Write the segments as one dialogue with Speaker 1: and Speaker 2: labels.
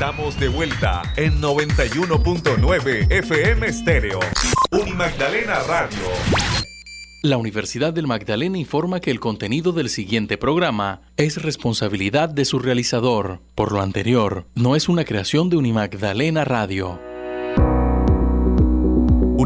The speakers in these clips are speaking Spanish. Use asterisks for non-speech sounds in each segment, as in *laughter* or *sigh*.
Speaker 1: Estamos de vuelta en 91.9 FM Stereo. Magdalena Radio.
Speaker 2: La Universidad del Magdalena informa que el contenido del siguiente programa es responsabilidad de su realizador. Por lo anterior, no es una creación de Unimagdalena Radio.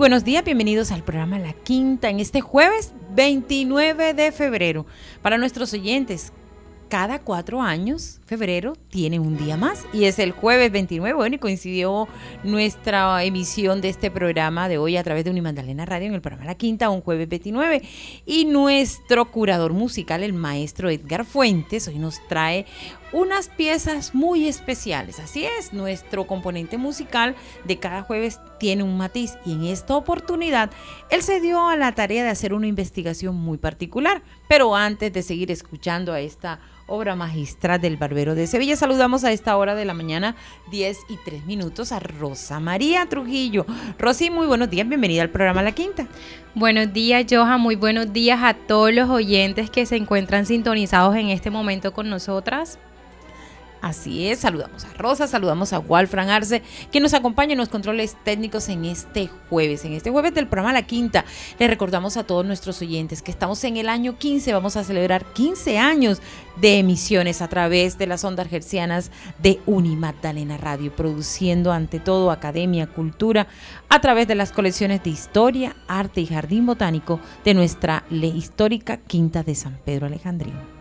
Speaker 3: Buenos días, bienvenidos al programa La Quinta en este jueves 29 de febrero. Para nuestros oyentes, cada cuatro años, febrero, tiene un día más y es el jueves 29. Bueno, y coincidió nuestra emisión de este programa de hoy a través de Unimandalena Radio en el programa La Quinta, un jueves 29. Y nuestro curador musical, el maestro Edgar Fuentes, hoy nos trae unas piezas muy especiales. Así es, nuestro componente musical de cada jueves tiene un matiz y en esta oportunidad él se dio a la tarea de hacer una investigación muy particular. Pero antes de seguir escuchando a esta obra magistral del Barbero de Sevilla, saludamos a esta hora de la mañana, 10 y 3 minutos, a Rosa María Trujillo. Rosy, muy buenos días, bienvenida al programa La Quinta.
Speaker 4: Buenos días, Joja, muy buenos días a todos los oyentes que se encuentran sintonizados en este momento con nosotras.
Speaker 3: Así es, saludamos a Rosa, saludamos a Walfran Arce, que nos acompaña en los controles técnicos en este jueves, en este jueves del programa La Quinta. Le recordamos a todos nuestros oyentes que estamos en el año 15, vamos a celebrar 15 años de emisiones a través de las ondas hercianas de Unimagdalena Radio, produciendo ante todo academia, cultura, a través de las colecciones de historia, arte y jardín botánico de nuestra histórica Quinta de San Pedro Alejandrino.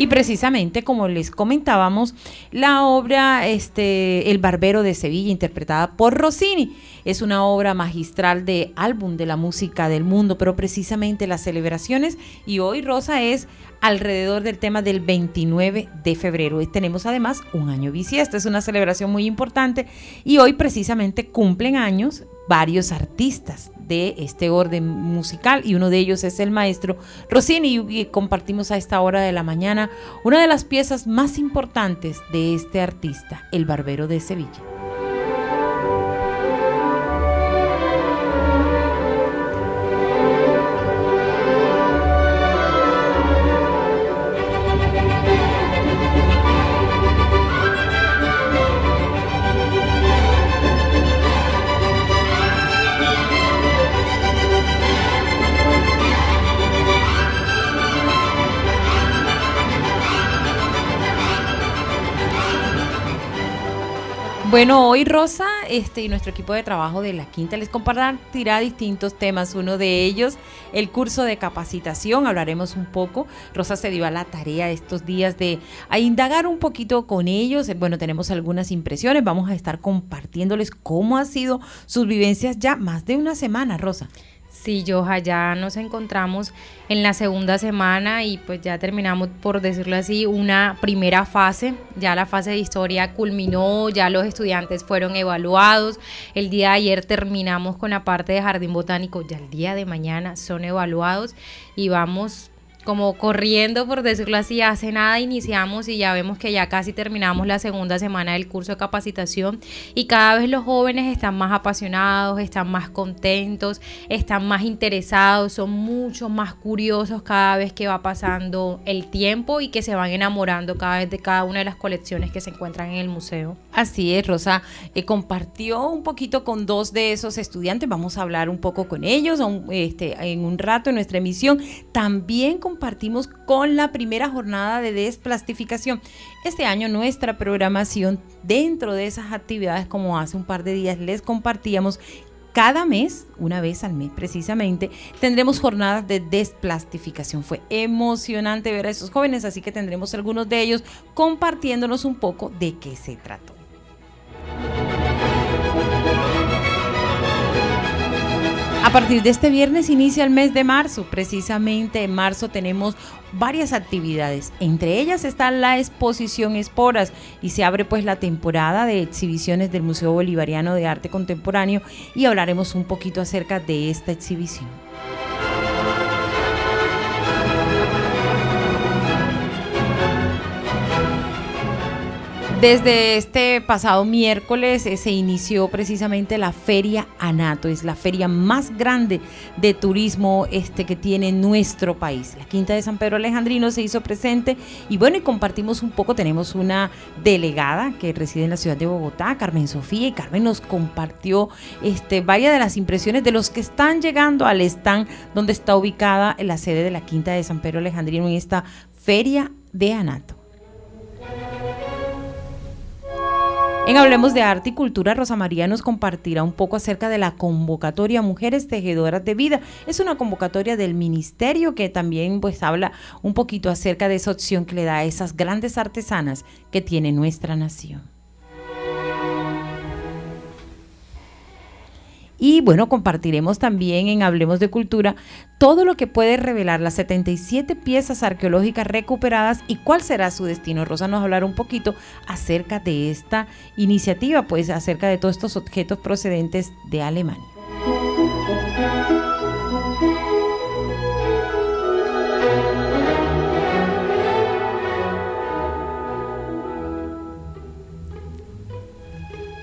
Speaker 3: Y precisamente, como les comentábamos, la obra este, El Barbero de Sevilla, interpretada por Rossini, es una obra magistral de álbum de la música del mundo, pero precisamente las celebraciones, y hoy Rosa es alrededor del tema del 29 de febrero. Y tenemos además un año bisiesto, es una celebración muy importante y hoy precisamente cumplen años varios artistas de este orden musical y uno de ellos es el maestro Rossini y compartimos a esta hora de la mañana una de las piezas más importantes de este artista, el Barbero de Sevilla. Bueno, hoy Rosa este, y nuestro equipo de trabajo de la Quinta les compartirá distintos temas. Uno de ellos, el curso de capacitación. Hablaremos un poco. Rosa se dio a la tarea estos días de indagar un poquito con ellos. Bueno, tenemos algunas impresiones. Vamos a estar compartiéndoles cómo ha sido sus vivencias ya más de una semana, Rosa.
Speaker 4: Sí, Joja, ya nos encontramos en la segunda semana y pues ya terminamos, por decirlo así, una primera fase. Ya la fase de historia culminó, ya los estudiantes fueron evaluados. El día de ayer terminamos con la parte de jardín botánico, ya el día de mañana son evaluados y vamos como corriendo, por decirlo así, hace nada iniciamos y ya vemos que ya casi terminamos la segunda semana del curso de capacitación y cada vez los jóvenes están más apasionados, están más contentos, están más interesados, son mucho más curiosos cada vez que va pasando el tiempo y que se van enamorando cada vez de cada una de las colecciones que se encuentran en el museo.
Speaker 3: Así es, Rosa eh, compartió un poquito con dos de esos estudiantes, vamos a hablar un poco con ellos este, en un rato en nuestra emisión. También con compartimos con la primera jornada de desplastificación. Este año nuestra programación dentro de esas actividades, como hace un par de días les compartíamos, cada mes, una vez al mes precisamente, tendremos jornadas de desplastificación. Fue emocionante ver a esos jóvenes, así que tendremos algunos de ellos compartiéndonos un poco de qué se trató. A partir de este viernes inicia el mes de marzo. Precisamente en marzo tenemos varias actividades. Entre ellas está la exposición Esporas y se abre pues la temporada de exhibiciones del Museo Bolivariano de Arte Contemporáneo y hablaremos un poquito acerca de esta exhibición. Desde este pasado miércoles eh, se inició precisamente la Feria Anato, es la feria más grande de turismo este que tiene nuestro país. La Quinta de San Pedro Alejandrino se hizo presente y bueno, y compartimos un poco, tenemos una delegada que reside en la ciudad de Bogotá, Carmen Sofía, y Carmen nos compartió este, varias de las impresiones de los que están llegando al stand donde está ubicada la sede de la Quinta de San Pedro Alejandrino en esta Feria de Anato. En Hablemos de Arte y Cultura, Rosa María nos compartirá un poco acerca de la convocatoria Mujeres Tejedoras de Vida. Es una convocatoria del ministerio que también pues habla un poquito acerca de esa opción que le da a esas grandes artesanas que tiene nuestra nación. Y bueno, compartiremos también en Hablemos de Cultura todo lo que puede revelar las 77 piezas arqueológicas recuperadas y cuál será su destino. Rosa nos va a hablar un poquito acerca de esta iniciativa, pues acerca de todos estos objetos procedentes de Alemania.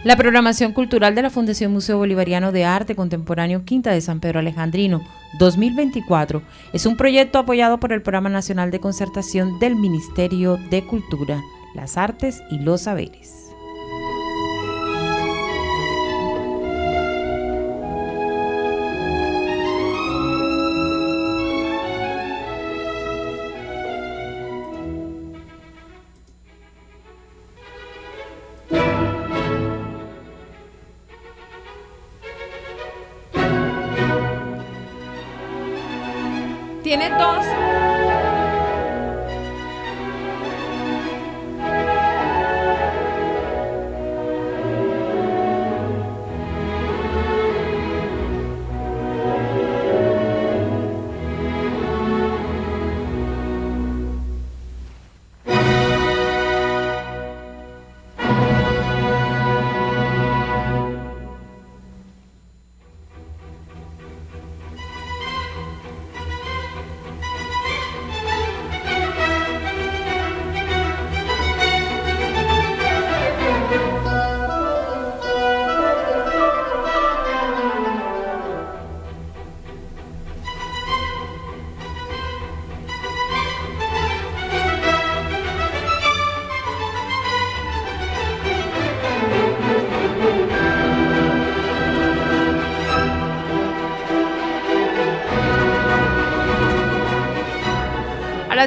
Speaker 3: La programación cultural de la Fundación Museo Bolivariano de Arte Contemporáneo Quinta de San Pedro Alejandrino 2024 es un proyecto apoyado por el Programa Nacional de Concertación del Ministerio de Cultura, las Artes y los Saberes.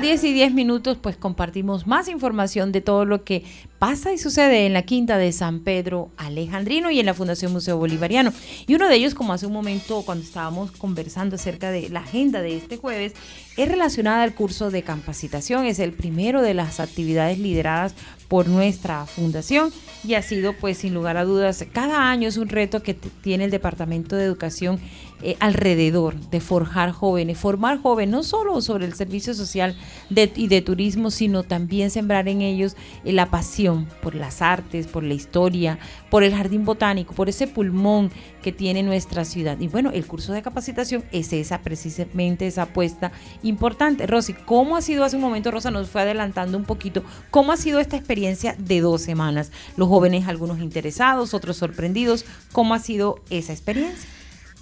Speaker 3: Las 10 y 10 minutos pues compartimos más información de todo lo que pasa y sucede en la quinta de San Pedro Alejandrino y en la Fundación Museo Bolivariano. Y uno de ellos, como hace un momento cuando estábamos conversando acerca de la agenda de este jueves, es relacionada al curso de capacitación. Es el primero de las actividades lideradas por nuestra fundación y ha sido pues sin lugar a dudas cada año es un reto que tiene el Departamento de Educación eh, alrededor de forjar jóvenes, formar jóvenes no solo sobre el servicio social y de turismo, sino también sembrar en ellos eh, la pasión por las artes, por la historia, por el jardín botánico, por ese pulmón que tiene nuestra ciudad. Y bueno, el curso de capacitación es esa, precisamente esa apuesta importante. Rosy, ¿cómo ha sido hace un momento, Rosa nos fue adelantando un poquito, cómo ha sido esta experiencia de dos semanas? Los jóvenes, algunos interesados, otros sorprendidos, ¿cómo ha sido esa experiencia?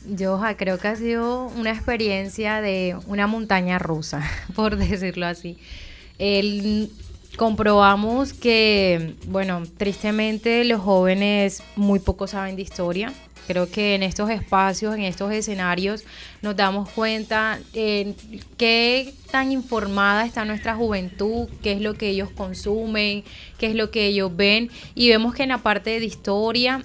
Speaker 4: Yo creo que ha sido una experiencia de una montaña rusa, *laughs* por decirlo así. El, comprobamos que, bueno, tristemente los jóvenes muy poco saben de historia. Creo que en estos espacios, en estos escenarios, nos damos cuenta en qué tan informada está nuestra juventud, qué es lo que ellos consumen, qué es lo que ellos ven. Y vemos que en la parte de historia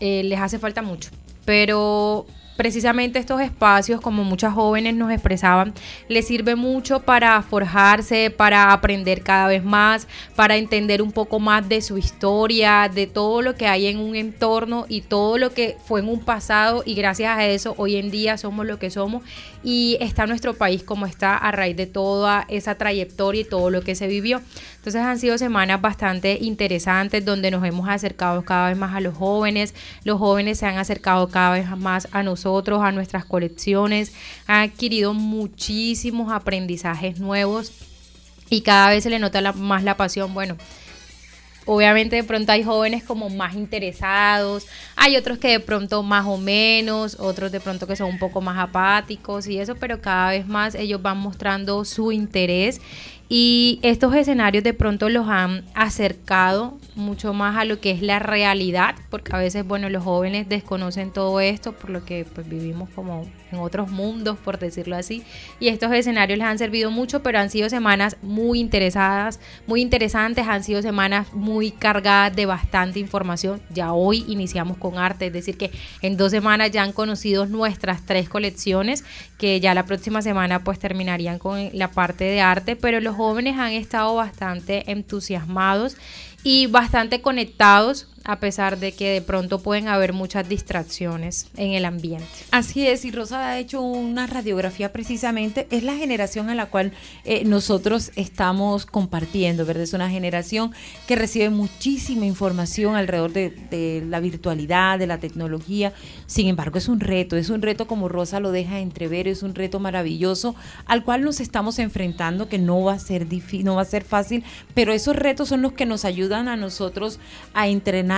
Speaker 4: eh, les hace falta mucho. Pero precisamente estos espacios, como muchas jóvenes nos expresaban, les sirve mucho para forjarse, para aprender cada vez más, para entender un poco más de su historia, de todo lo que hay en un entorno y todo lo que fue en un pasado. Y gracias a eso hoy en día somos lo que somos. Y está nuestro país como está a raíz de toda esa trayectoria y todo lo que se vivió. Entonces han sido semanas bastante interesantes donde nos hemos acercado cada vez más a los jóvenes, los jóvenes se han acercado cada vez más a nosotros, a nuestras colecciones, han adquirido muchísimos aprendizajes nuevos y cada vez se le nota más la pasión. Bueno, Obviamente de pronto hay jóvenes como más interesados, hay otros que de pronto más o menos, otros de pronto que son un poco más apáticos y eso, pero cada vez más ellos van mostrando su interés y estos escenarios de pronto los han acercado mucho más a lo que es la realidad, porque a veces, bueno, los jóvenes desconocen todo esto, por lo que pues vivimos como en otros mundos, por decirlo así. Y estos escenarios les han servido mucho, pero han sido semanas muy interesadas, muy interesantes, han sido semanas muy cargadas de bastante información. Ya hoy iniciamos con arte, es decir, que en dos semanas ya han conocido nuestras tres colecciones, que ya la próxima semana pues terminarían con la parte de arte, pero los jóvenes han estado bastante entusiasmados y bastante conectados a pesar de que de pronto pueden haber muchas distracciones en el ambiente.
Speaker 3: Así es, y Rosa ha hecho una radiografía precisamente, es la generación a la cual eh, nosotros estamos compartiendo, ¿verdad? Es una generación que recibe muchísima información alrededor de, de la virtualidad, de la tecnología, sin embargo es un reto, es un reto como Rosa lo deja entrever, es un reto maravilloso al cual nos estamos enfrentando, que no va a ser difícil, no va a ser fácil, pero esos retos son los que nos ayudan a nosotros a entrenar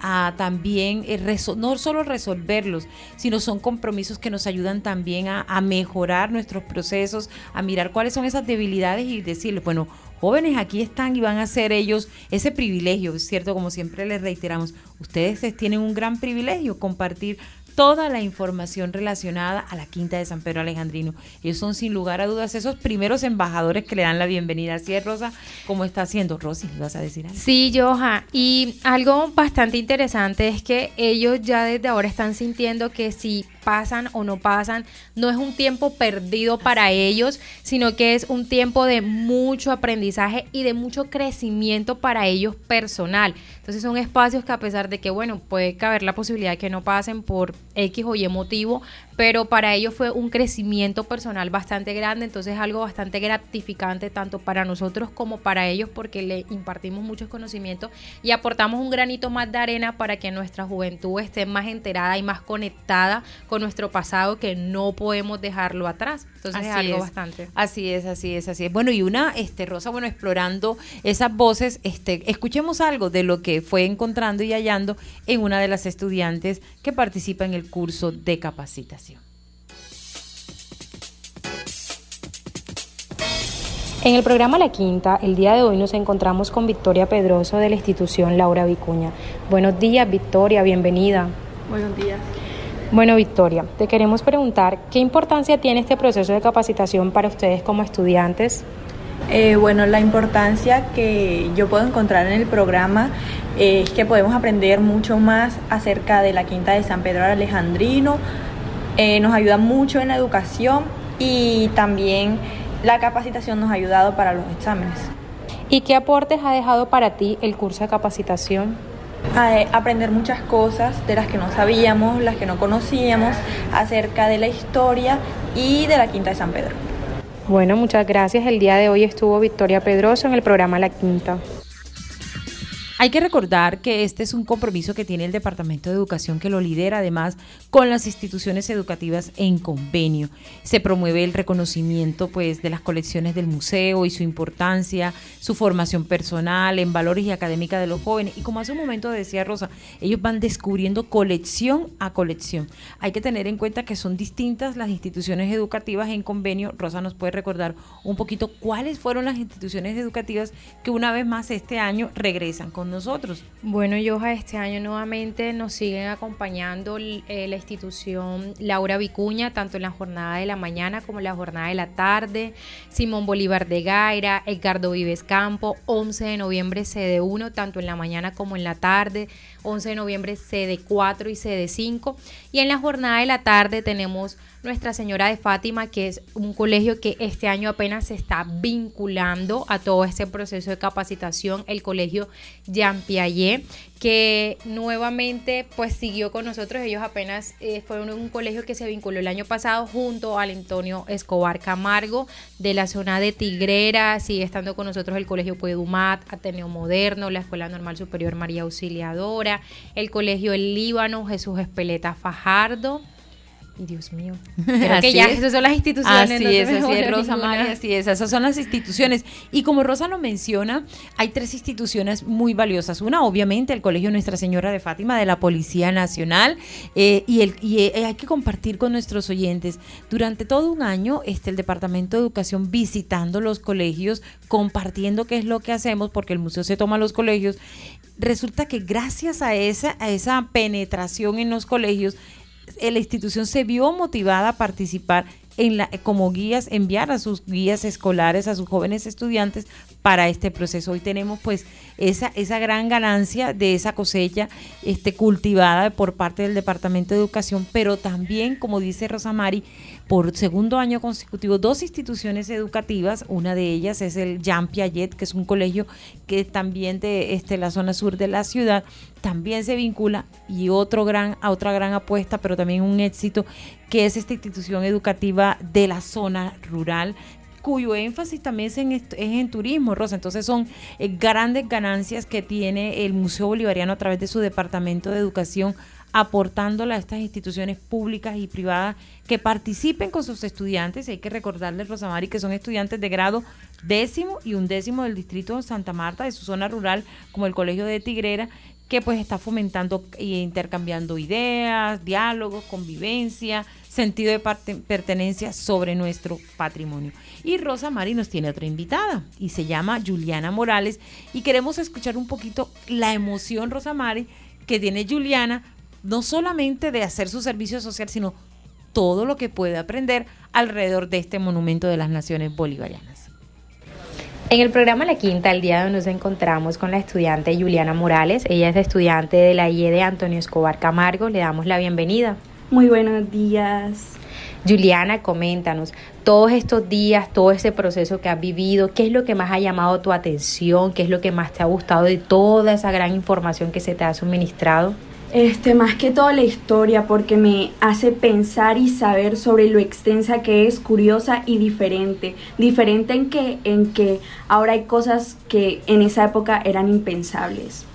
Speaker 3: a también eh, no solo resolverlos, sino son compromisos que nos ayudan también a, a mejorar nuestros procesos, a mirar cuáles son esas debilidades y decirles, bueno, jóvenes aquí están y van a ser ellos ese privilegio, cierto, como siempre les reiteramos, ustedes tienen un gran privilegio compartir toda la información relacionada a la Quinta de San Pedro Alejandrino. Ellos son sin lugar a dudas esos primeros embajadores que le dan la bienvenida. Así es, Rosa, como está haciendo. Rosy, ¿vas a decir algo?
Speaker 4: Sí, Joja. Y algo bastante interesante es que ellos ya desde ahora están sintiendo que si pasan o no pasan, no es un tiempo perdido para ellos, sino que es un tiempo de mucho aprendizaje y de mucho crecimiento para ellos personal. Entonces son espacios que a pesar de que, bueno, puede caber la posibilidad de que no pasen por X o Y motivo, pero para ellos fue un crecimiento personal bastante grande, entonces algo bastante gratificante tanto para nosotros como para ellos porque le impartimos muchos conocimientos y aportamos un granito más de arena para que nuestra juventud esté más enterada y más conectada con nuestro pasado que no podemos dejarlo atrás. Entonces es algo bastante.
Speaker 3: Así es, así es, así es. Bueno, y una, este, Rosa, bueno, explorando esas voces, este, escuchemos algo de lo que fue encontrando y hallando en una de las estudiantes que participa en el curso de capacitación.
Speaker 5: En el programa La Quinta, el día de hoy nos encontramos con Victoria Pedroso de la institución Laura Vicuña. Buenos días, Victoria, bienvenida.
Speaker 6: Buenos días.
Speaker 5: Bueno, Victoria, te queremos preguntar, ¿qué importancia tiene este proceso de capacitación para ustedes como estudiantes?
Speaker 6: Eh, bueno, la importancia que yo puedo encontrar en el programa es que podemos aprender mucho más acerca de la Quinta de San Pedro Alejandrino. Eh, nos ayuda mucho en la educación y también la capacitación nos ha ayudado para los exámenes.
Speaker 5: ¿Y qué aportes ha dejado para ti el curso de capacitación?
Speaker 6: A aprender muchas cosas de las que no sabíamos, las que no conocíamos, acerca de la historia y de la Quinta de San Pedro.
Speaker 5: Bueno, muchas gracias. El día de hoy estuvo Victoria Pedroso en el programa La Quinta.
Speaker 3: Hay que recordar que este es un compromiso que tiene el Departamento de Educación que lo lidera además con las instituciones educativas en convenio. Se promueve el reconocimiento pues de las colecciones del museo y su importancia, su formación personal en valores y académica de los jóvenes y como hace un momento decía Rosa, ellos van descubriendo colección a colección. Hay que tener en cuenta que son distintas las instituciones educativas en convenio. Rosa nos puede recordar un poquito cuáles fueron las instituciones educativas que una vez más este año regresan con nosotros.
Speaker 4: Bueno, Yoja, este año nuevamente nos siguen acompañando eh, la institución Laura Vicuña, tanto en la jornada de la mañana como en la jornada de la tarde, Simón Bolívar de Gaira, Edgardo Vives Campo, 11 de noviembre sede 1, tanto en la mañana como en la tarde, 11 de noviembre sede 4 y sede 5, y en la jornada de la tarde tenemos nuestra Señora de Fátima, que es un colegio que este año apenas se está vinculando a todo este proceso de capacitación, el colegio Jean Piaget, que nuevamente pues siguió con nosotros. Ellos apenas eh, fueron un colegio que se vinculó el año pasado junto al Antonio Escobar Camargo de la zona de Tigrera. Sigue estando con nosotros el colegio Puedumat, Ateneo Moderno, la Escuela Normal Superior María Auxiliadora, el colegio El Líbano, Jesús Espeleta Fajardo. Dios mío. *laughs* Creo que ya esas son las instituciones.
Speaker 3: Así es, así es, Rosa María, así es. Esas son las instituciones. Y como Rosa lo menciona, hay tres instituciones muy valiosas. Una, obviamente, el Colegio Nuestra Señora de Fátima de la Policía Nacional. Eh, y el, y eh, hay que compartir con nuestros oyentes. Durante todo un año, este, el Departamento de Educación visitando los colegios, compartiendo qué es lo que hacemos, porque el museo se toma los colegios. Resulta que gracias a esa, a esa penetración en los colegios, la institución se vio motivada a participar en la, como guías, enviar a sus guías escolares, a sus jóvenes estudiantes para este proceso. Hoy tenemos pues esa, esa gran ganancia de esa cosecha este, cultivada por parte del Departamento de Educación, pero también, como dice Rosamari, por segundo año consecutivo dos instituciones educativas, una de ellas es el Jean Piaget, que es un colegio que también de este, la zona sur de la ciudad, también se vincula y otro gran, a otra gran apuesta, pero también un éxito, que es esta institución educativa de la zona rural cuyo énfasis también es en, es en turismo, Rosa. Entonces son eh, grandes ganancias que tiene el Museo Bolivariano a través de su Departamento de Educación aportándole a estas instituciones públicas y privadas que participen con sus estudiantes. Hay que recordarles, Rosamari, que son estudiantes de grado décimo y undécimo del distrito de Santa Marta, de su zona rural, como el Colegio de Tigrera, que pues está fomentando e intercambiando ideas, diálogos, convivencia, sentido de pertenencia sobre nuestro patrimonio. Y Rosa Mari nos tiene otra invitada y se llama Juliana Morales y queremos escuchar un poquito la emoción, Rosa Mari, que tiene Juliana no solamente de hacer su servicio social, sino todo lo que puede aprender alrededor de este monumento de las naciones bolivarianas.
Speaker 5: En el programa La Quinta, el día de hoy nos encontramos con la estudiante Juliana Morales. Ella es estudiante de la IE de Antonio Escobar Camargo. Le damos la bienvenida.
Speaker 7: Muy buenos días.
Speaker 5: Juliana, coméntanos, todos estos días, todo ese proceso que has vivido, ¿qué es lo que más ha llamado tu atención? ¿Qué es lo que más te ha gustado de toda esa gran información que se te ha suministrado?
Speaker 7: Este, más que todo la historia, porque me hace pensar y saber sobre lo extensa que es, curiosa y diferente. Diferente en que, en que ahora hay cosas que en esa época eran impensables.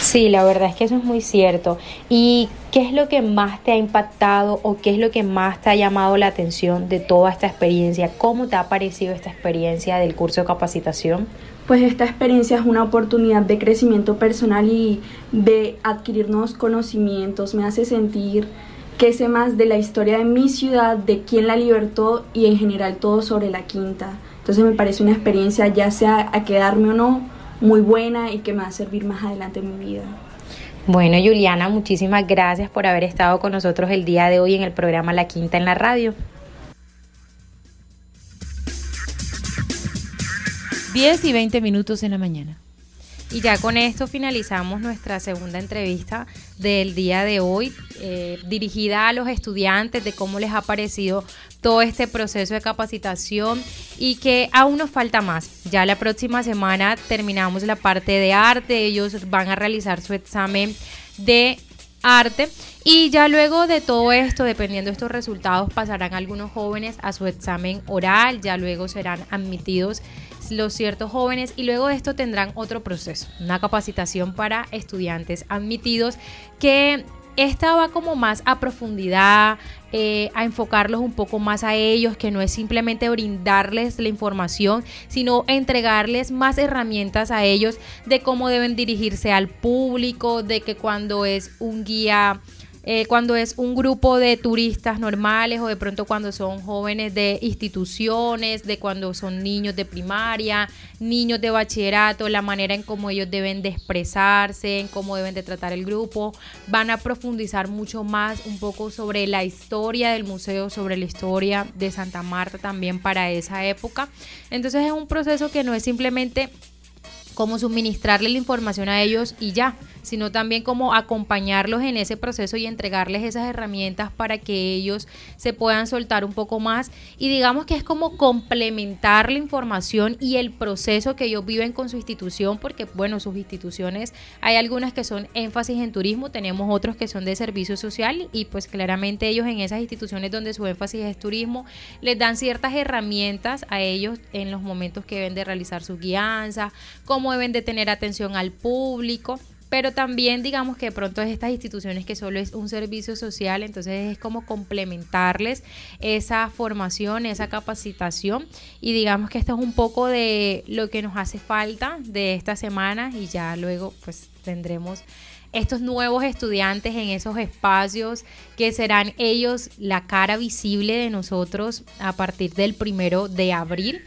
Speaker 5: Sí, la verdad es que eso es muy cierto. ¿Y qué es lo que más te ha impactado o qué es lo que más te ha llamado la atención de toda esta experiencia? ¿Cómo te ha parecido esta experiencia del curso de capacitación?
Speaker 7: Pues esta experiencia es una oportunidad de crecimiento personal y de adquirir nuevos conocimientos. Me hace sentir que sé más de la historia de mi ciudad, de quién la libertó y en general todo sobre la quinta. Entonces me parece una experiencia ya sea a quedarme o no muy buena y que me va a servir más adelante en mi vida.
Speaker 5: Bueno, Juliana, muchísimas gracias por haber estado con nosotros el día de hoy en el programa La Quinta en la radio.
Speaker 3: 10 y 20 minutos en la mañana.
Speaker 4: Y ya con esto finalizamos nuestra segunda entrevista del día de hoy, eh, dirigida a los estudiantes de cómo les ha parecido todo este proceso de capacitación y que aún nos falta más. Ya la próxima semana terminamos la parte de arte, ellos van a realizar su examen de arte y ya luego de todo esto, dependiendo de estos resultados, pasarán algunos jóvenes a su examen oral, ya luego serán admitidos los ciertos jóvenes y luego de esto tendrán otro proceso, una capacitación para estudiantes admitidos que esta va como más a profundidad, eh, a enfocarlos un poco más a ellos, que no es simplemente brindarles la información, sino entregarles más herramientas a ellos de cómo deben dirigirse al público, de que cuando es un guía eh, cuando es un grupo de turistas normales o de pronto cuando son jóvenes de instituciones, de cuando son niños de primaria, niños de bachillerato, la manera en cómo ellos deben de expresarse, en cómo deben de tratar el grupo. Van a profundizar mucho más un poco sobre la historia del museo, sobre la historia de Santa Marta también para esa época. Entonces es un proceso que no es simplemente como suministrarle la información a ellos y ya, sino también como acompañarlos en ese proceso y entregarles esas herramientas para que ellos se puedan soltar un poco más. Y digamos que es como complementar la información y el proceso que ellos viven con su institución, porque bueno, sus instituciones hay algunas que son énfasis en turismo, tenemos otros que son de servicio social y pues claramente ellos en esas instituciones donde su énfasis es turismo, les dan ciertas herramientas a ellos en los momentos que deben de realizar su guianza, cómo deben de tener atención al público pero también digamos que de pronto es estas instituciones que solo es un servicio social, entonces es como complementarles esa formación, esa capacitación. Y digamos que esto es un poco de lo que nos hace falta de esta semana y ya luego pues tendremos estos nuevos estudiantes en esos espacios que serán ellos la cara visible de nosotros a partir del primero de abril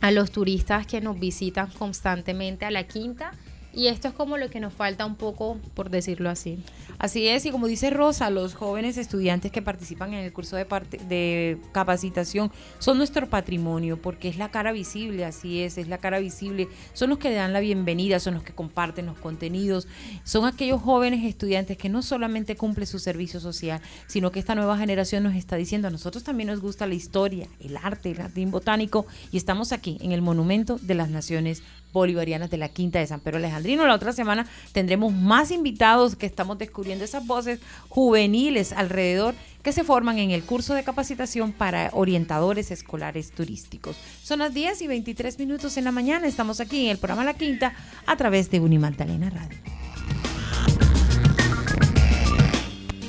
Speaker 4: a los turistas que nos visitan constantemente a la quinta y esto es como lo que nos falta un poco, por decirlo así.
Speaker 3: Así es, y como dice Rosa, los jóvenes estudiantes que participan en el curso de, de capacitación son nuestro patrimonio, porque es la cara visible, así es, es la cara visible, son los que dan la bienvenida, son los que comparten los contenidos, son aquellos jóvenes estudiantes que no solamente cumplen su servicio social, sino que esta nueva generación nos está diciendo, a nosotros también nos gusta la historia, el arte, el jardín botánico, y estamos aquí en el Monumento de las Naciones bolivarianas de la Quinta de San Pedro Alejandrino. La otra semana tendremos más invitados que estamos descubriendo esas voces juveniles alrededor que se forman en el curso de capacitación para orientadores escolares turísticos. Son las 10 y 23 minutos en la mañana. Estamos aquí en el programa La Quinta a través de Unimagdalena Radio.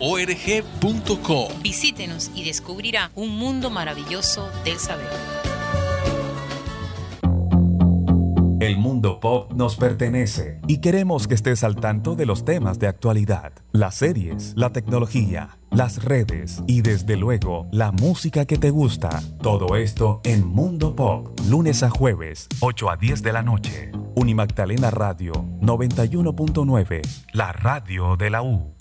Speaker 2: org.co.
Speaker 8: Visítenos y descubrirá un mundo maravilloso del saber.
Speaker 1: El mundo pop nos pertenece y queremos que estés al tanto de los temas de actualidad, las series, la tecnología, las redes y desde luego la música que te gusta. Todo esto en Mundo Pop, lunes a jueves, 8 a 10 de la noche. Unimagdalena Radio 91.9, la radio de la U.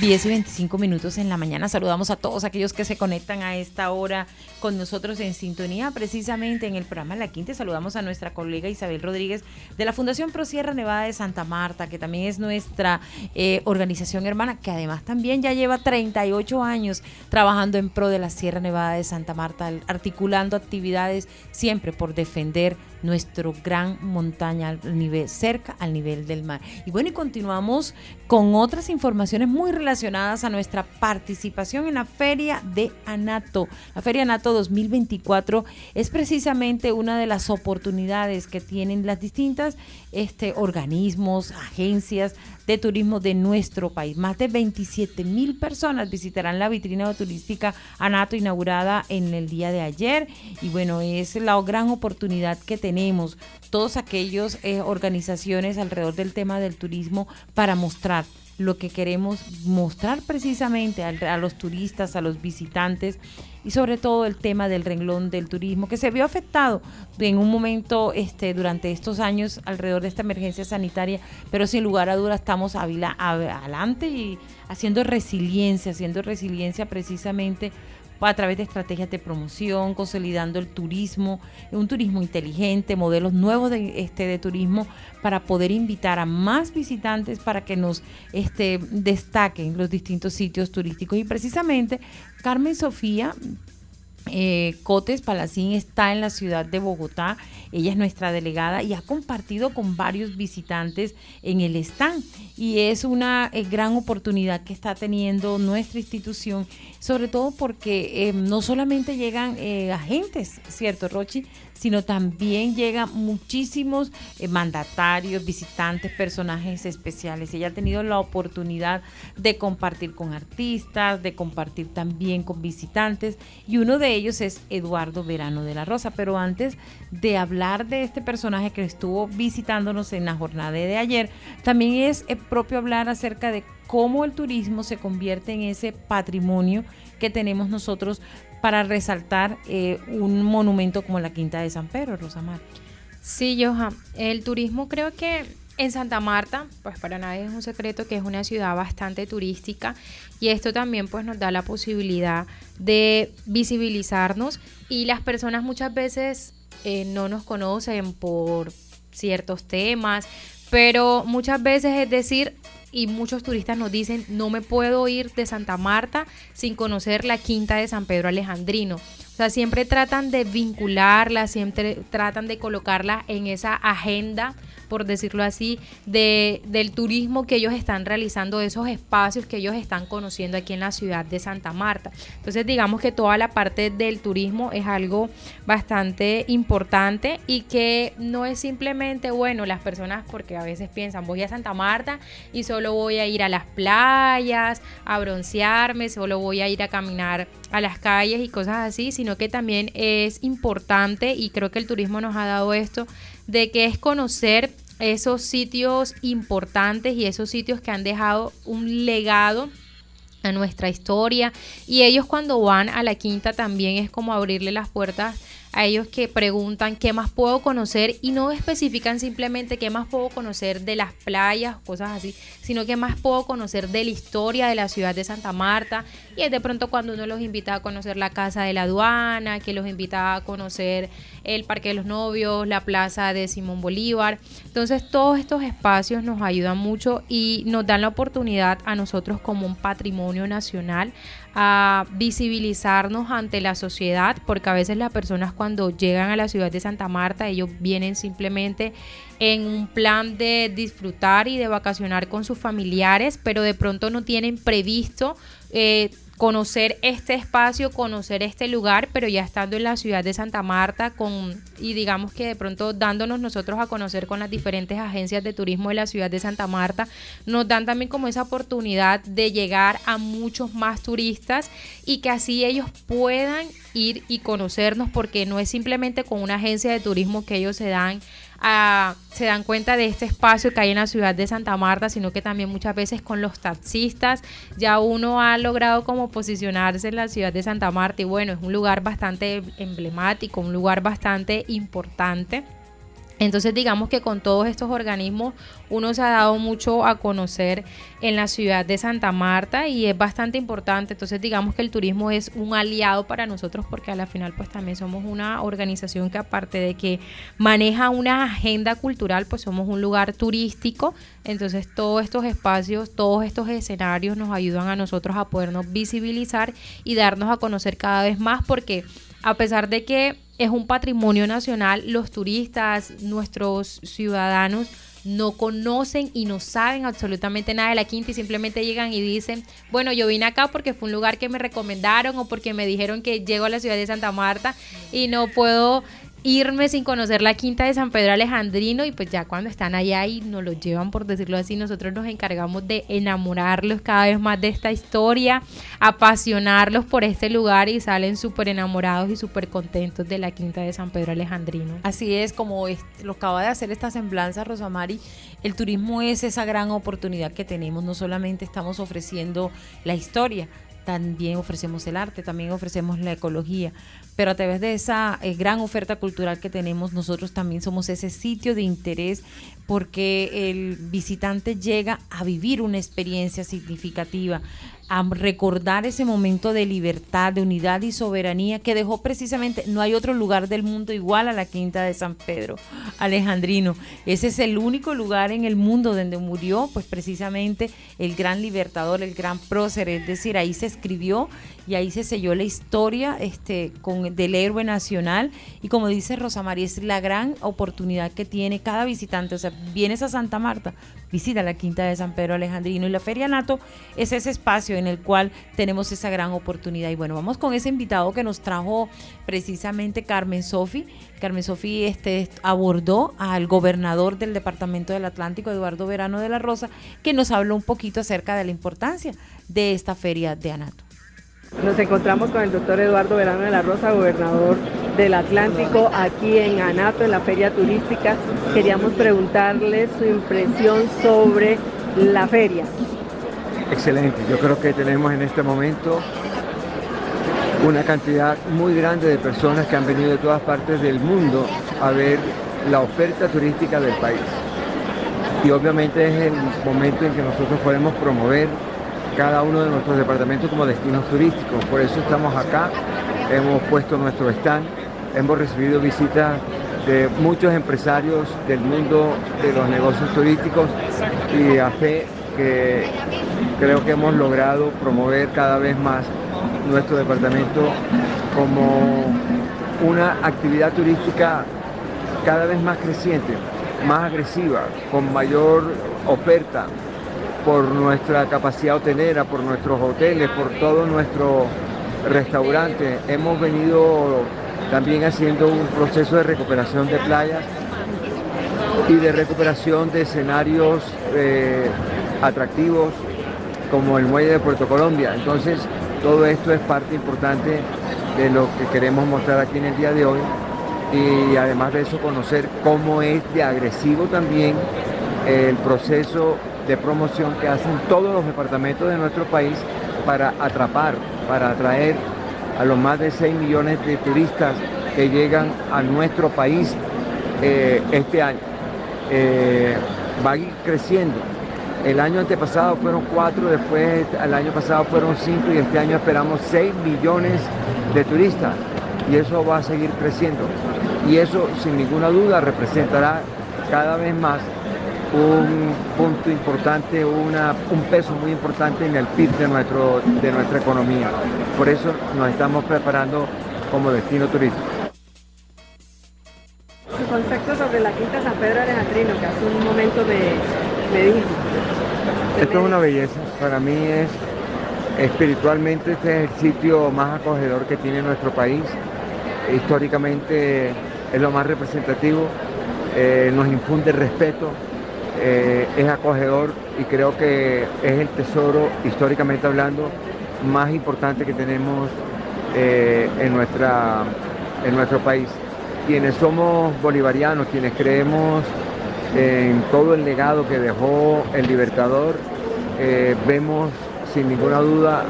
Speaker 3: 10 y 25 minutos en la mañana. Saludamos a todos aquellos que se conectan a esta hora con nosotros en sintonía, precisamente en el programa La Quinta. Saludamos a nuestra colega Isabel Rodríguez de la Fundación Pro Sierra Nevada de Santa Marta, que también es nuestra eh, organización hermana, que además también ya lleva 38 años trabajando en pro de la Sierra Nevada de Santa Marta, articulando actividades siempre por defender nuestro gran montaña al nivel, cerca al nivel del mar. Y bueno, y continuamos con otras informaciones muy relacionadas a nuestra participación en la Feria de Anato. La Feria Anato 2024 es precisamente una de las oportunidades que tienen las distintas este, organismos, agencias de turismo de nuestro país. Más de 27 mil personas visitarán la vitrina turística Anato inaugurada en el día de ayer y bueno, es la gran oportunidad que tenemos todos aquellos eh, organizaciones alrededor del tema del turismo para mostrar lo que queremos mostrar precisamente a, los turistas, a los visitantes y sobre todo el tema del renglón del turismo que se vio afectado en un momento este, durante estos años alrededor de esta emergencia sanitaria, pero sin lugar a dudas estamos adelante y haciendo resiliencia, haciendo resiliencia precisamente a través de estrategias de promoción, consolidando el turismo, un turismo inteligente, modelos nuevos de, este, de turismo para poder invitar a más visitantes para que nos este, destaquen los distintos sitios turísticos. Y precisamente Carmen Sofía eh, Cotes Palacín está en la ciudad de Bogotá. Ella es nuestra delegada y ha compartido con varios visitantes en el stand. Y es una eh, gran oportunidad que está teniendo nuestra institución, sobre todo porque eh, no solamente llegan agentes, ¿cierto, Rochi? sino también llegan muchísimos mandatarios, visitantes, personajes especiales. Ella ha tenido la oportunidad de compartir con artistas, de compartir también con visitantes y uno de ellos es Eduardo Verano de la Rosa. Pero antes de hablar de este personaje que estuvo visitándonos en la jornada de ayer, también es eh, propio hablar acerca de cómo el turismo se convierte en ese patrimonio que tenemos nosotros para resaltar eh, un monumento como la Quinta de San Pedro, Rosamar.
Speaker 4: Sí, Johan, el turismo creo que en Santa Marta, pues para nadie es un secreto que es una ciudad bastante turística y esto también pues nos da la posibilidad de visibilizarnos y las personas muchas veces eh, no nos conocen por ciertos temas, pero muchas veces es decir, y muchos turistas nos dicen, no me puedo ir de Santa Marta sin conocer la quinta de San Pedro Alejandrino. Sea, siempre tratan de vincularla, siempre tratan de colocarla en esa agenda por decirlo así, de, del turismo que ellos están realizando, de esos espacios que ellos están conociendo aquí en la ciudad de Santa Marta. Entonces, digamos que toda la parte del turismo es algo bastante importante y que no es simplemente, bueno, las personas, porque a veces piensan, voy a Santa Marta y solo voy a ir a las playas, a broncearme, solo voy a ir a caminar a las calles y cosas así, sino que también es importante y creo que el turismo nos ha dado esto de que es conocer esos sitios importantes y esos sitios que han dejado un legado a nuestra historia. Y ellos cuando van a la quinta también es como abrirle las puertas a ellos que preguntan qué más puedo conocer y no especifican simplemente qué más puedo conocer de las playas, cosas así, sino qué más puedo conocer de la historia de la ciudad de Santa Marta. Y es de pronto cuando uno los invita a conocer la casa de la aduana, que los invita a conocer el Parque de los Novios, la plaza de Simón Bolívar. Entonces todos estos espacios nos ayudan mucho y nos dan la oportunidad a nosotros como un patrimonio nacional a visibilizarnos ante la sociedad, porque a veces las personas cuando llegan a la ciudad de Santa Marta, ellos vienen simplemente en un plan de disfrutar y de vacacionar con sus familiares, pero de pronto no tienen previsto eh, conocer este espacio, conocer este lugar, pero ya estando en la ciudad de Santa Marta con y digamos que de pronto dándonos nosotros a conocer con las diferentes agencias de turismo de la ciudad de Santa Marta, nos dan también como esa oportunidad de llegar a muchos más turistas y que así ellos puedan ir y conocernos porque no es simplemente con una agencia de turismo que ellos se dan se dan cuenta de este espacio que hay en la ciudad de Santa Marta, sino que también muchas veces con los taxistas ya uno ha logrado como posicionarse en la ciudad de Santa Marta y bueno, es un lugar bastante emblemático, un lugar bastante importante. Entonces digamos que con todos estos organismos uno se ha dado mucho a conocer en la ciudad de Santa Marta y es bastante importante. Entonces digamos que el turismo es un aliado para nosotros porque a la final pues también somos una organización que aparte de que maneja una agenda cultural pues somos un lugar turístico. Entonces todos estos espacios, todos estos escenarios nos ayudan a nosotros a podernos visibilizar y darnos a conocer cada vez más porque a pesar de que es un patrimonio nacional. Los turistas, nuestros ciudadanos, no conocen y no saben absolutamente nada de la quinta y simplemente llegan y dicen, bueno, yo vine acá porque fue un lugar que me recomendaron o porque me dijeron que llego a la ciudad de Santa Marta y no puedo irme sin conocer la quinta de San Pedro Alejandrino y pues ya cuando están allá y nos lo llevan, por decirlo así, nosotros nos encargamos de enamorarlos cada vez más de esta historia, apasionarlos por este lugar y salen súper enamorados y súper contentos de la quinta de San Pedro Alejandrino.
Speaker 3: Así es, como lo acaba de hacer esta semblanza Rosamari, el turismo es esa gran oportunidad que tenemos, no solamente estamos ofreciendo la historia, también ofrecemos el arte, también ofrecemos la ecología, pero a través de esa eh, gran oferta cultural que tenemos, nosotros también somos ese sitio de interés porque el visitante llega a vivir una experiencia significativa, a recordar ese momento de libertad, de unidad y soberanía que dejó precisamente, no hay otro lugar del mundo igual a la Quinta de San Pedro Alejandrino. Ese es el único lugar en el mundo donde murió, pues precisamente el gran libertador, el gran prócer, es decir, ahí se escribió y ahí se selló la historia este, con, del héroe nacional y como dice Rosa María, es la gran oportunidad que tiene cada visitante, o sea, vienes a Santa Marta, visita la Quinta de San Pedro Alejandrino y la Feria Nato es ese espacio en el cual tenemos esa gran oportunidad. Y bueno, vamos con ese invitado que nos trajo precisamente Carmen Sofi. Carmen Sofi este, abordó al gobernador del Departamento del Atlántico, Eduardo Verano de la Rosa, que nos habló un poquito acerca de la importancia de esta feria de Anato.
Speaker 9: Nos encontramos con el doctor Eduardo Verano de la Rosa, gobernador del Atlántico, aquí en Anato, en la feria turística. Queríamos preguntarle su impresión sobre la feria.
Speaker 10: Excelente, yo creo que tenemos en este momento una cantidad muy grande de personas que han venido de todas partes del mundo a ver la oferta turística del país. Y obviamente es el momento en que nosotros podemos promover cada uno de nuestros departamentos como destinos turísticos. Por eso estamos acá, hemos puesto nuestro stand, hemos recibido visitas de muchos empresarios del mundo de los negocios turísticos y a fe que creo que hemos logrado promover cada vez más nuestro departamento como una actividad turística cada vez más creciente, más agresiva, con mayor oferta, por nuestra capacidad hotelera, por nuestros hoteles, por todo nuestro restaurante. Hemos venido también haciendo un proceso de recuperación de playas y de recuperación de escenarios eh, atractivos como el muelle de Puerto Colombia. Entonces, todo esto es parte importante de lo que queremos mostrar aquí en el día de hoy y además de eso conocer cómo es de agresivo también el proceso de promoción que hacen todos los departamentos de nuestro país para atrapar, para atraer a los más de 6 millones de turistas que llegan a nuestro país eh, este año. Eh, va a ir creciendo. El año antepasado fueron 4, después el año pasado fueron 5 y este año esperamos 6 millones de turistas y eso va a seguir creciendo. Y eso sin ninguna duda representará cada vez más un punto importante, una, un peso muy importante en el PIB de, nuestro, de nuestra economía. Por eso nos estamos preparando como destino turístico.
Speaker 9: Su concepto sobre la Quinta San Pedro Alejandrino, que hace un momento me, me dijo.
Speaker 10: Esto es una belleza, para mí es espiritualmente este es el sitio más acogedor que tiene nuestro país. Históricamente es lo más representativo, eh, nos infunde respeto, eh, es acogedor y creo que es el tesoro, históricamente hablando, más importante que tenemos eh, en, nuestra, en nuestro país. Quienes somos bolivarianos, quienes creemos en todo el legado que dejó el Libertador, eh, vemos sin ninguna duda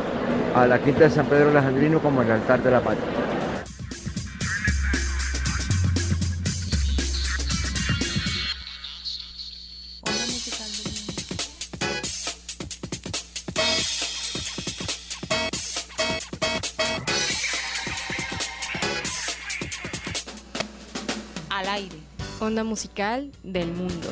Speaker 10: a la Quinta de San Pedro Alejandrino como el altar de la patria.
Speaker 11: Musical del mundo.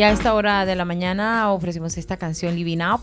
Speaker 3: Ya a esta hora de la mañana ofrecimos esta canción Living Up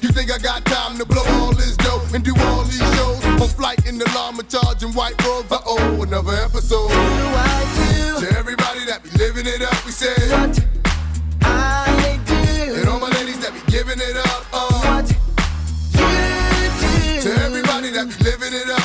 Speaker 12: You think I got time to blow all this dough and do all these shows? On flight in the llama, charging white robes. I owe another episode. What Do I do? To everybody that be living it up, we say. What I do. And all my ladies that be giving it up. Uh, what you do. To everybody that be living it up.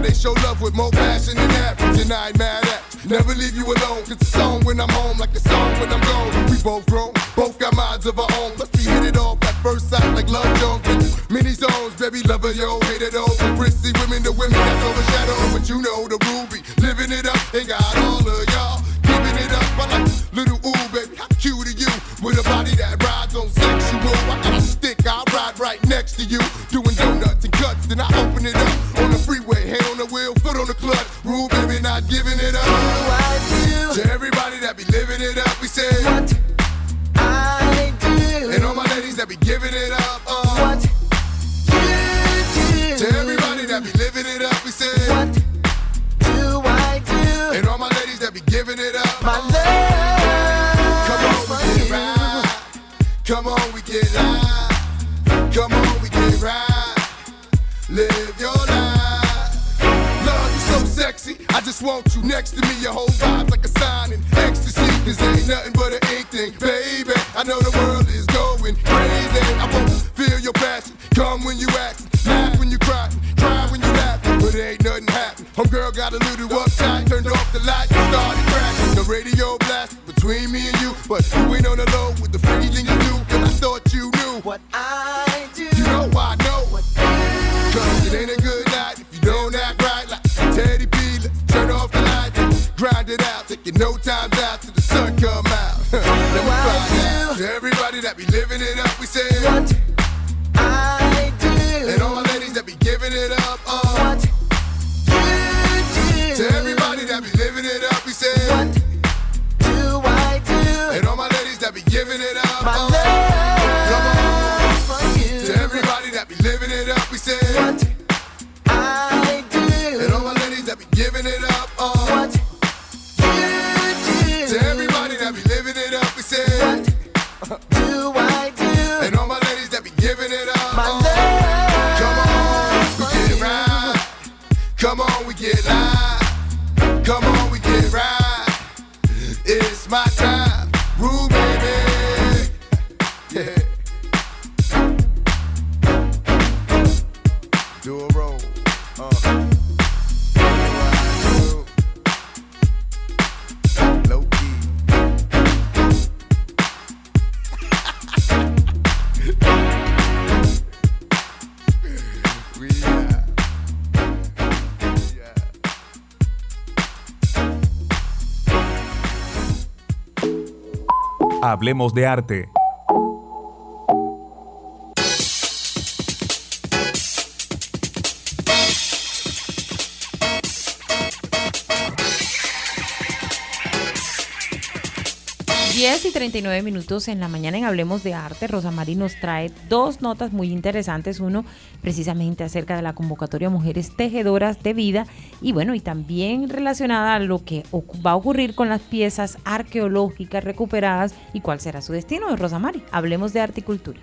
Speaker 12: time they show love with more passion than average, and I ain't mad at. Never leave you alone, cause it's song when I'm home, like a song when I'm gone. We both grown, both got minds of our own. Let's be hit it off at first sight, like love don't Many zones, baby, lover, yo, hate it all. Prissy women, the women that's overshadowed, but you know the
Speaker 1: Hablemos de Arte.
Speaker 3: 39 minutos en la mañana en Hablemos de Arte, Rosamari nos trae dos notas muy interesantes. Uno, precisamente acerca de la convocatoria Mujeres Tejedoras de Vida y bueno, y también relacionada a lo que va a ocurrir con las piezas arqueológicas recuperadas y cuál será su destino. Rosamari, hablemos de arte y cultura.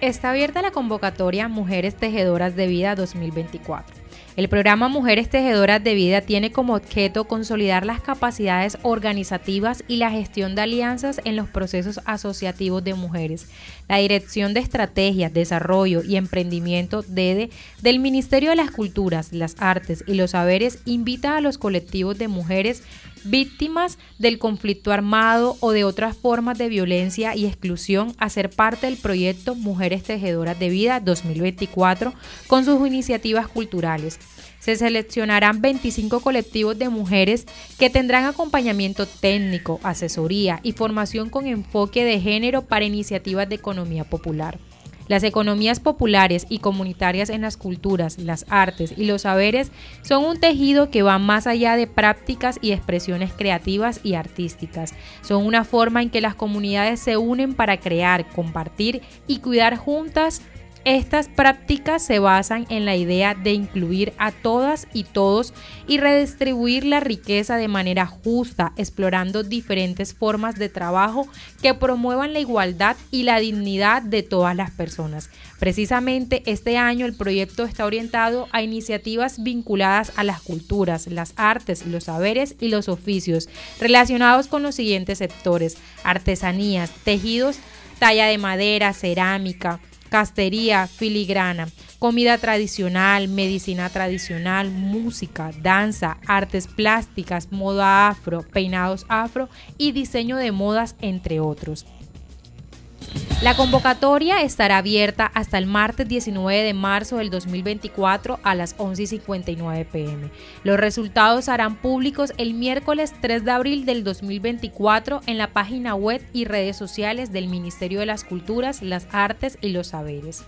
Speaker 4: Está abierta la convocatoria Mujeres Tejedoras de Vida 2024 el programa Mujeres Tejedoras de Vida tiene como objeto consolidar las capacidades organizativas y la gestión de alianzas en los procesos asociativos de mujeres. La Dirección de Estrategias, Desarrollo y Emprendimiento DEDE del Ministerio de las Culturas, las Artes y los Saberes invita a los colectivos de mujeres víctimas del conflicto armado o de otras formas de violencia y exclusión a ser parte del proyecto Mujeres Tejedoras de Vida 2024 con sus iniciativas culturales. Se seleccionarán 25 colectivos de mujeres que tendrán acompañamiento técnico, asesoría y formación con enfoque de género para iniciativas de economía popular. Las economías populares y comunitarias en las culturas, las artes y los saberes son un tejido que va más allá de prácticas y expresiones creativas y artísticas. Son una forma en que las comunidades se unen para crear, compartir y cuidar juntas estas prácticas se basan en la idea de incluir a todas y todos y redistribuir la riqueza de manera justa, explorando diferentes formas de trabajo que promuevan la igualdad y la dignidad de todas las personas. Precisamente este año el proyecto está orientado a iniciativas vinculadas a las culturas, las artes, los saberes y los oficios relacionados con los siguientes sectores, artesanías, tejidos, talla de madera, cerámica, castería, filigrana, comida tradicional, medicina tradicional, música, danza, artes plásticas, moda afro, peinados afro y diseño de modas, entre otros. La convocatoria estará abierta hasta el martes 19 de marzo del 2024 a las 11.59 pm. Los resultados serán públicos el miércoles 3 de abril del 2024 en la página web y redes sociales del Ministerio de las Culturas, las Artes y los Saberes.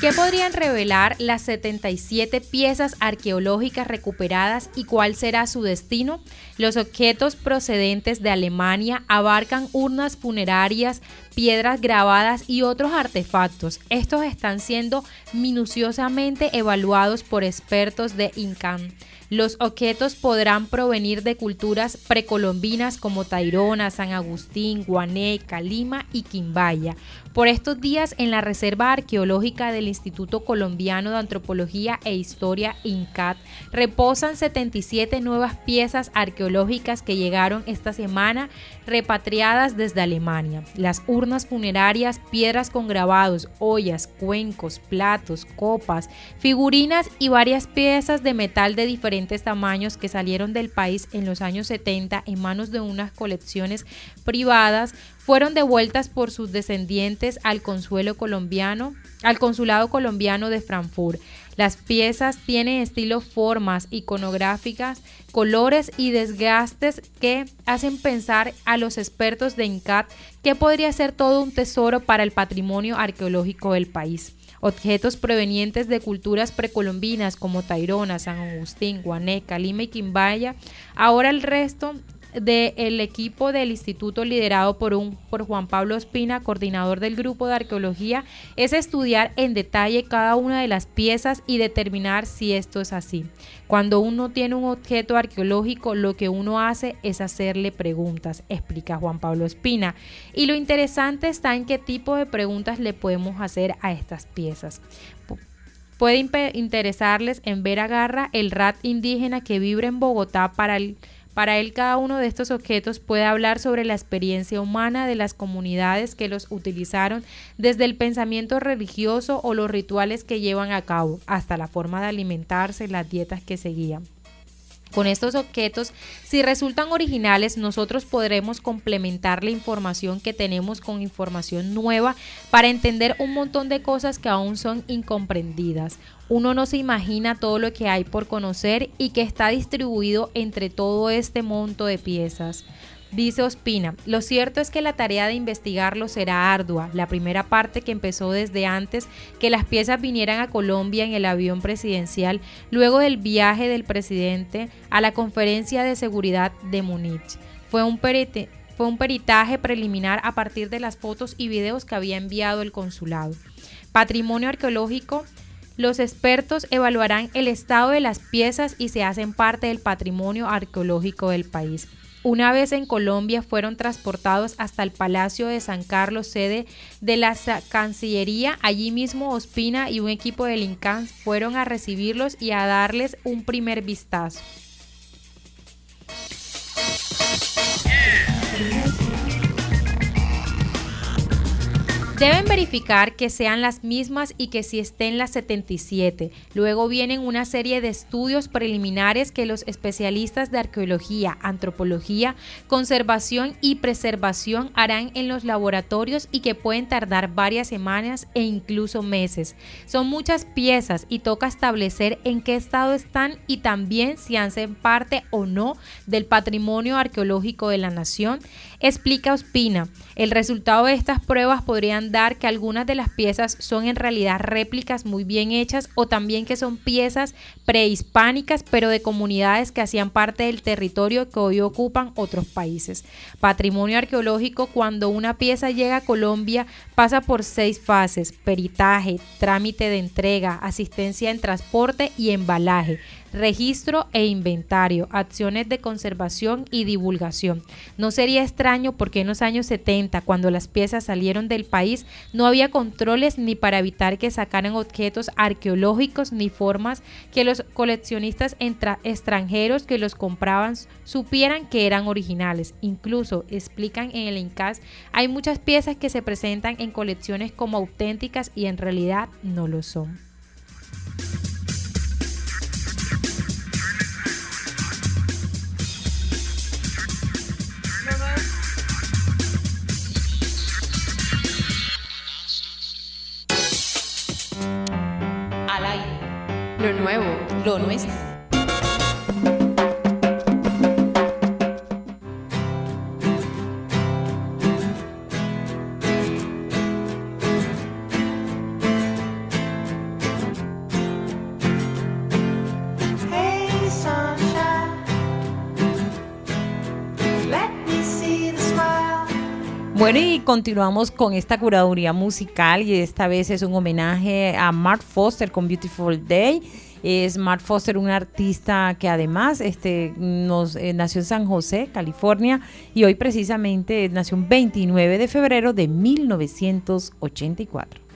Speaker 4: ¿Qué podrían revelar las 77 piezas arqueológicas recuperadas y cuál será su destino? Los objetos procedentes de Alemania abarcan urnas funerarias, piedras grabadas y otros artefactos. Estos están siendo minuciosamente evaluados por expertos de INCAN. Los objetos podrán provenir de culturas precolombinas como Tairona, San Agustín, Guané, Calima y Quimbaya. Por estos días en la Reserva Arqueológica del Instituto Colombiano de Antropología e Historia INCAT reposan 77 nuevas piezas arqueológicas que llegaron esta semana repatriadas desde Alemania. Las urnas funerarias, piedras con grabados, ollas, cuencos, platos, copas, figurinas y varias piezas de metal de diferentes tamaños que salieron del país en los años 70 en manos de unas colecciones privadas fueron devueltas por sus descendientes al al consulado colombiano de Frankfurt. Las piezas tienen estilo, formas iconográficas, colores y desgastes que hacen pensar a los expertos de INCAT que podría ser todo un tesoro para el patrimonio arqueológico del país. Objetos provenientes de culturas precolombinas como Tairona, San Agustín, Guaneca, Lima y Quimbaya. Ahora el resto del equipo del instituto liderado por, un, por Juan Pablo Espina, coordinador del grupo de arqueología, es estudiar en detalle cada una de las piezas y determinar si esto es así. Cuando uno tiene un objeto arqueológico, lo que uno hace es hacerle preguntas, explica Juan Pablo Espina. Y lo interesante está en qué tipo de preguntas le podemos hacer a estas piezas. Puede interesarles en ver a Garra el rat indígena que vibra en Bogotá para el para él cada uno de estos objetos puede hablar sobre la experiencia humana de las comunidades que los utilizaron desde el pensamiento religioso o los rituales que llevan a cabo hasta la forma de alimentarse, las dietas que seguían. Con estos objetos, si resultan originales, nosotros podremos complementar la información que tenemos con información nueva para entender un montón de cosas que aún son incomprendidas. Uno no se imagina todo lo que hay por conocer y que está distribuido entre todo este monto de piezas. Dice Ospina, lo cierto es que la tarea de investigarlo será ardua. La primera parte que empezó desde antes que las piezas vinieran a Colombia en el avión presidencial, luego del viaje del presidente a la conferencia de seguridad de Múnich. Fue un, fue un peritaje preliminar a partir de las fotos y videos que había enviado el consulado. Patrimonio arqueológico los expertos evaluarán el estado de las piezas y se hacen parte del patrimonio arqueológico del país. una vez en Colombia fueron transportados hasta el Palacio de San Carlos, sede de la Cancillería. Allí mismo Ospina y un equipo del INCAN fueron a recibirlos y a darles un primer vistazo. Deben verificar que sean las mismas y que si estén las 77. Luego vienen una serie de estudios preliminares que los especialistas de arqueología, antropología, conservación y preservación harán en los laboratorios y que pueden tardar varias semanas e incluso meses. Son muchas piezas y toca establecer en qué estado están y también si hacen parte o no del patrimonio arqueológico de la nación. Explica Ospina, el resultado de estas pruebas podrían dar que algunas de las piezas son en realidad réplicas muy bien hechas o también que son piezas prehispánicas pero de comunidades que hacían parte del territorio que hoy ocupan otros países. Patrimonio arqueológico cuando una pieza llega a Colombia pasa por seis fases, peritaje, trámite de entrega, asistencia en transporte y embalaje registro e inventario, acciones de conservación y divulgación. No sería extraño porque en los años 70, cuando las piezas salieron del país, no había controles ni para evitar que sacaran objetos arqueológicos ni formas que los coleccionistas extranjeros que los compraban supieran que eran originales. Incluso, explican en el INCAS, hay muchas piezas que se presentan en colecciones como auténticas y en realidad no lo son.
Speaker 8: Lo nuevo, lo nuestro.
Speaker 3: Bueno, y continuamos con esta curaduría musical y esta vez es un homenaje a Mark Foster con Beautiful Day. Es Mark Foster, un artista que además este, nos, eh, nació en San José, California, y hoy precisamente nació un 29 de febrero de 1984.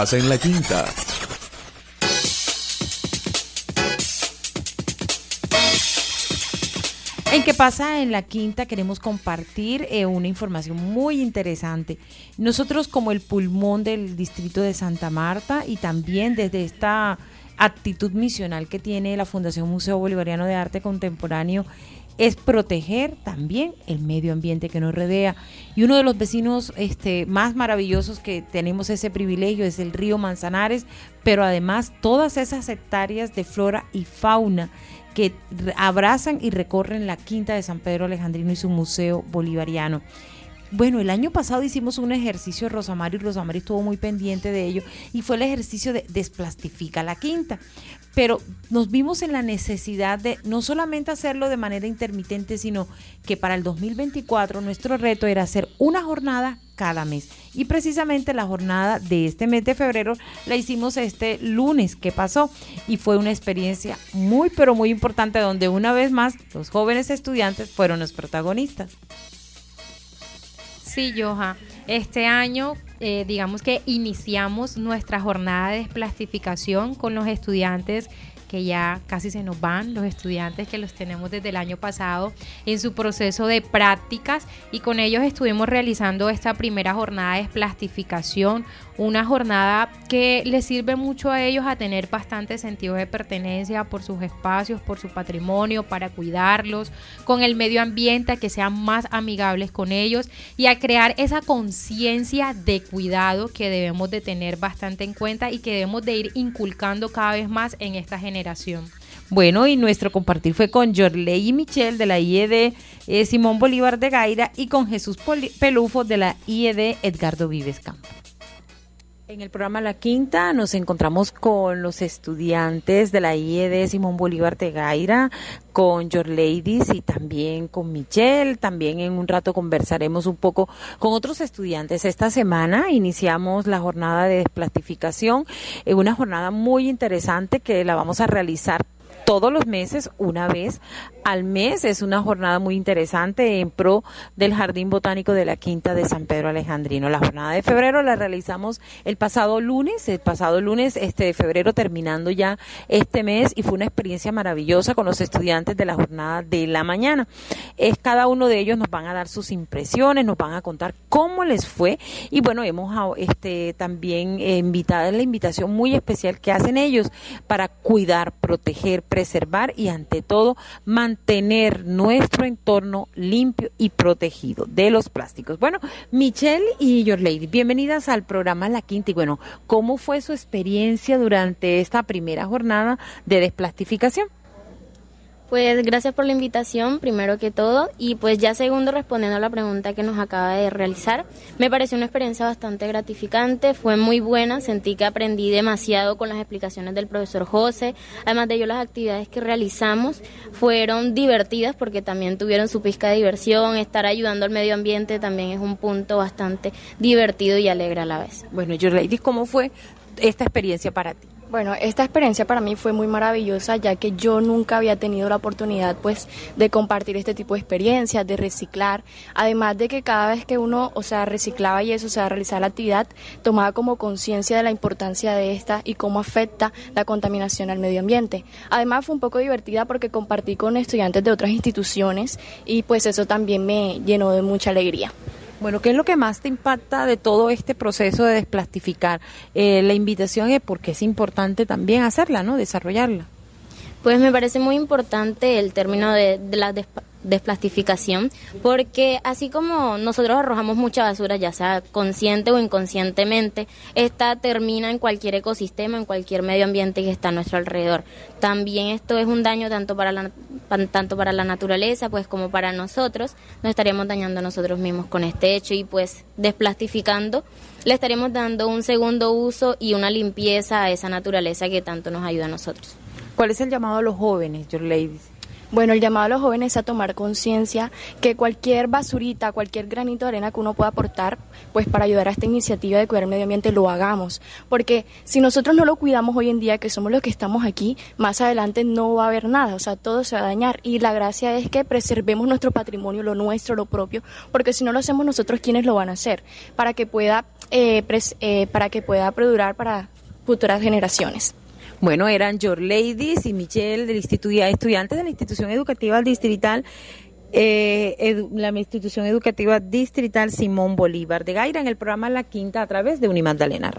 Speaker 1: Pasa en la quinta?
Speaker 3: En qué pasa en la quinta queremos compartir eh, una información muy interesante. Nosotros como el pulmón del distrito de Santa Marta y también desde esta actitud misional que tiene la Fundación Museo Bolivariano de Arte Contemporáneo es proteger también el medio ambiente que nos rodea. Y uno de los vecinos este, más maravillosos que tenemos ese privilegio es el río Manzanares, pero además todas esas hectáreas de flora y fauna que abrazan y recorren la quinta de San Pedro Alejandrino y su museo bolivariano. Bueno, el año pasado hicimos un ejercicio Rosamari y Rosamari estuvo muy pendiente de ello y fue el ejercicio de desplastifica la quinta pero nos vimos en la necesidad de no solamente hacerlo de manera intermitente, sino que para el 2024 nuestro reto era hacer una jornada cada mes. Y precisamente la jornada de este mes de febrero la hicimos este lunes que pasó y fue una experiencia muy, pero muy importante donde una vez más los jóvenes estudiantes fueron los protagonistas.
Speaker 4: Sí, Joja. Este año, eh, digamos que iniciamos nuestra jornada de desplastificación con los estudiantes que ya casi se nos van, los estudiantes que los tenemos desde el año pasado en su proceso de prácticas y con ellos estuvimos realizando esta primera jornada de plastificación, una jornada que les sirve mucho a ellos a tener bastante sentido de pertenencia por sus espacios, por su patrimonio, para cuidarlos, con el medio ambiente, a que sean más amigables con ellos y a crear esa conciencia de cuidado que debemos de tener bastante en cuenta y que debemos de ir inculcando cada vez más en esta generación.
Speaker 3: Bueno, y nuestro compartir fue con Jorley y de la IED eh, Simón Bolívar de Gaira y con Jesús Pelufo de la IED Edgardo Vives Campo. En el programa La Quinta nos encontramos con los estudiantes de la IED Simón Bolívar de Gaira, con Your Ladies y también con Michelle. También en un rato conversaremos un poco con otros estudiantes. Esta semana iniciamos la jornada de desplastificación, eh, una jornada muy interesante que la vamos a realizar todos los meses, una vez al mes. Es una jornada muy interesante en pro del Jardín Botánico de la Quinta de San Pedro Alejandrino. La jornada de febrero la realizamos el pasado lunes, el pasado lunes este de febrero terminando ya este mes y fue una experiencia maravillosa con los estudiantes de la jornada de la mañana. Es cada uno de ellos nos van a dar sus impresiones, nos van a contar cómo les fue y bueno, hemos ah, este también eh, invitado la invitación muy especial que hacen ellos para cuidar, proteger, preservar y ante todo mantener nuestro entorno limpio y protegido de los plásticos. Bueno, Michelle y Your Lady, bienvenidas al programa La Quinta y bueno, ¿cómo fue su experiencia durante esta primera jornada de desplastificación?
Speaker 13: Pues gracias por la invitación, primero que todo, y pues ya segundo respondiendo a la pregunta que nos acaba de realizar, me pareció una experiencia bastante gratificante, fue muy buena, sentí que aprendí demasiado con las explicaciones del profesor José, además de ello las actividades que realizamos fueron divertidas porque también tuvieron su pizca de diversión, estar ayudando al medio ambiente también es un punto bastante divertido y alegre a la vez.
Speaker 3: Bueno, Jorlady, ¿cómo fue esta experiencia para ti?
Speaker 14: Bueno, esta experiencia para mí fue muy maravillosa ya que yo nunca había tenido la oportunidad pues de compartir este tipo de experiencias, de reciclar, además de que cada vez que uno, o sea, reciclaba y eso, o sea, realizaba la actividad, tomaba como conciencia de la importancia de esta y cómo afecta la contaminación al medio ambiente. Además fue un poco divertida porque compartí con estudiantes de otras instituciones y pues eso también me llenó de mucha alegría.
Speaker 3: Bueno, ¿qué es lo que más te impacta de todo este proceso de desplastificar? Eh, la invitación es porque es importante también hacerla, ¿no? Desarrollarla.
Speaker 13: Pues me parece muy importante el término de, de la desplastificación, porque así como nosotros arrojamos mucha basura, ya sea consciente o inconscientemente, esta termina en cualquier ecosistema, en cualquier medio ambiente que está a nuestro alrededor. También esto es un daño tanto para la, tanto para la naturaleza pues como para nosotros, nos estaríamos dañando a nosotros mismos con este hecho y pues desplastificando le estaremos dando un segundo uso y una limpieza a esa naturaleza que tanto nos ayuda a nosotros.
Speaker 3: ¿Cuál es el llamado a los jóvenes, your ladies?
Speaker 14: Bueno, el llamado a los jóvenes es a tomar conciencia que cualquier basurita, cualquier granito de arena que uno pueda aportar, pues para ayudar a esta iniciativa de cuidar el medio ambiente, lo hagamos. Porque si nosotros no lo cuidamos hoy en día, que somos los que estamos aquí, más adelante no va a haber nada, o sea, todo se va a dañar. Y la gracia es que preservemos nuestro patrimonio, lo nuestro, lo propio, porque si no lo hacemos nosotros, ¿quiénes lo van a hacer? Para que pueda, eh, eh, para que pueda perdurar para futuras generaciones.
Speaker 3: Bueno, eran Your Ladies y Michelle del Instituto, estudiantes de la institución educativa distrital eh, la institución educativa distrital Simón Bolívar de Gaira en el programa La Quinta a través de Unimagdalena.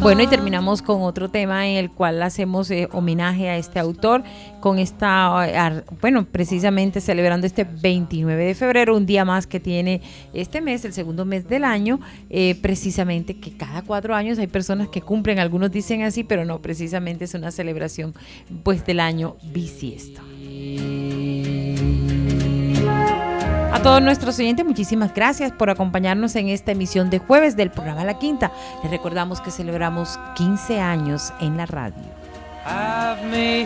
Speaker 3: Bueno, y terminamos con otro tema en el cual hacemos eh, homenaje a este autor, con esta, bueno, precisamente celebrando este 29 de febrero, un día más que tiene este mes, el segundo mes del año, eh, precisamente que cada cuatro años hay personas que cumplen, algunos dicen así, pero no, precisamente es una celebración pues del año bisiesto. Todos nuestros oyentes, muchísimas gracias por acompañarnos en esta emisión de jueves del programa La Quinta. Les recordamos que celebramos 15 años en la radio.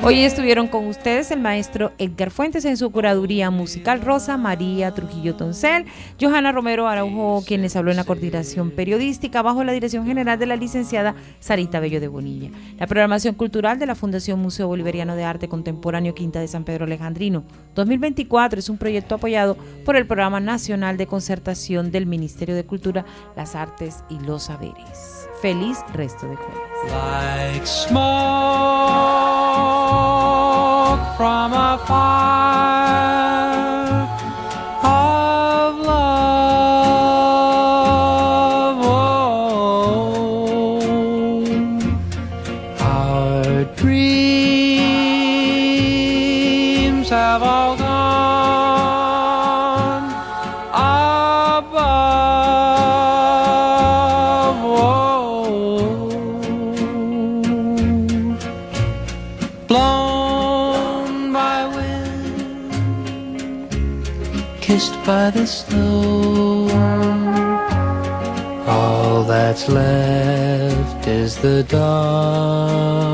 Speaker 3: Hoy estuvieron con ustedes el maestro Edgar Fuentes en su curaduría musical Rosa María Trujillo Toncel, Johanna Romero Araujo, quien les habló en la coordinación periodística bajo la dirección general de la licenciada Sarita Bello de Bonilla. La programación cultural de la Fundación Museo Bolivariano de Arte Contemporáneo Quinta de San Pedro Alejandrino 2024 es un proyecto apoyado por el Programa Nacional de Concertación del Ministerio de Cultura, las Artes y los Saberes. Feliz resto de jueves.
Speaker 15: like smoke by the snow. All that's left is the dark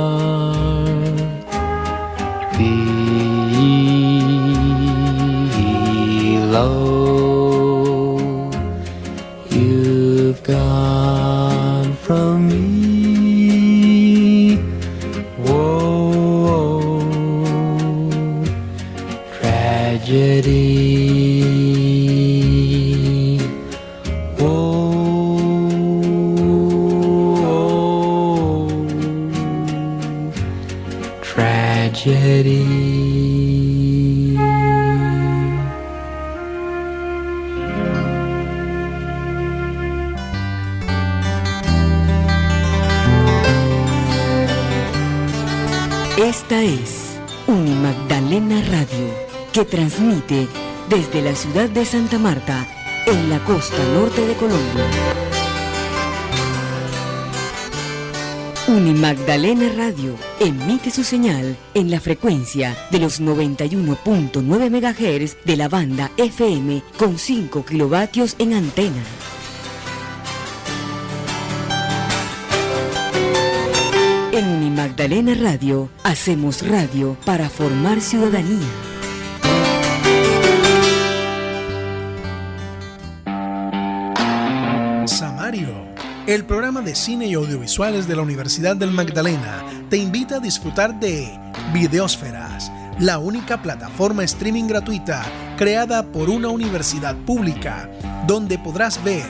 Speaker 16: la ciudad de Santa Marta, en la costa norte de Colombia. Unimagdalena Radio emite su señal en la frecuencia de los 91.9 MHz de la banda FM con 5 kilovatios en antena. En Unimagdalena Radio hacemos radio para formar ciudadanía.
Speaker 17: El programa de cine y audiovisuales de la Universidad del Magdalena, te invita a disfrutar de Videosferas, la única plataforma streaming gratuita creada por una universidad pública, donde podrás ver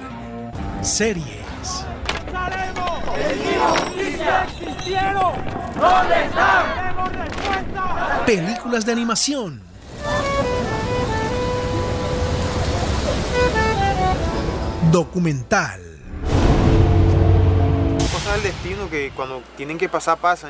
Speaker 17: series, películas de animación, documental,
Speaker 18: Cosas destino que cuando tienen que pasar pasan.